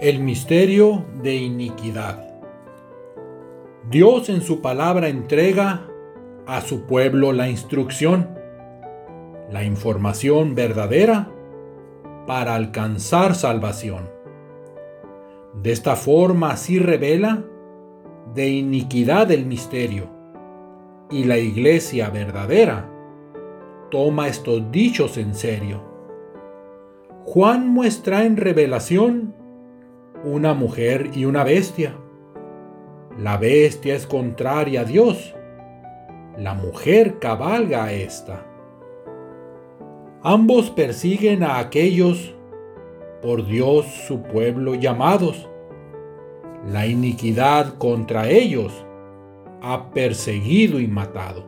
El misterio de iniquidad. Dios en su palabra entrega a su pueblo la instrucción, la información verdadera para alcanzar salvación. De esta forma así revela de iniquidad el misterio y la iglesia verdadera toma estos dichos en serio. Juan muestra en revelación una mujer y una bestia. La bestia es contraria a Dios. La mujer cabalga a ésta. Ambos persiguen a aquellos por Dios su pueblo llamados. La iniquidad contra ellos ha perseguido y matado.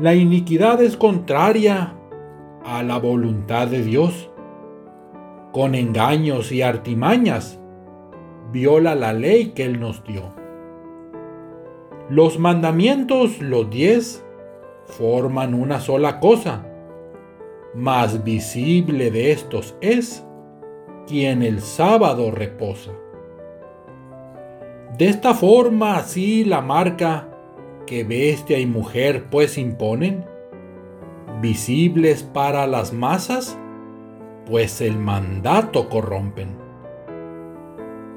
La iniquidad es contraria a la voluntad de Dios con engaños y artimañas, viola la ley que Él nos dio. Los mandamientos, los diez, forman una sola cosa. Más visible de estos es quien el sábado reposa. De esta forma así la marca que bestia y mujer pues imponen, visibles para las masas, pues el mandato corrompen.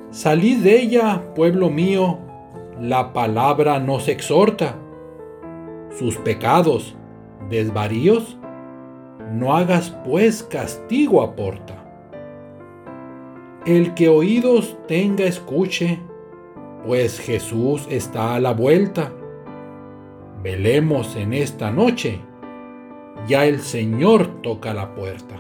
Salid de ella, pueblo mío, la palabra nos exhorta. Sus pecados, desvaríos, no hagas pues castigo aporta. El que oídos tenga escuche, pues Jesús está a la vuelta. Velemos en esta noche, ya el Señor toca la puerta.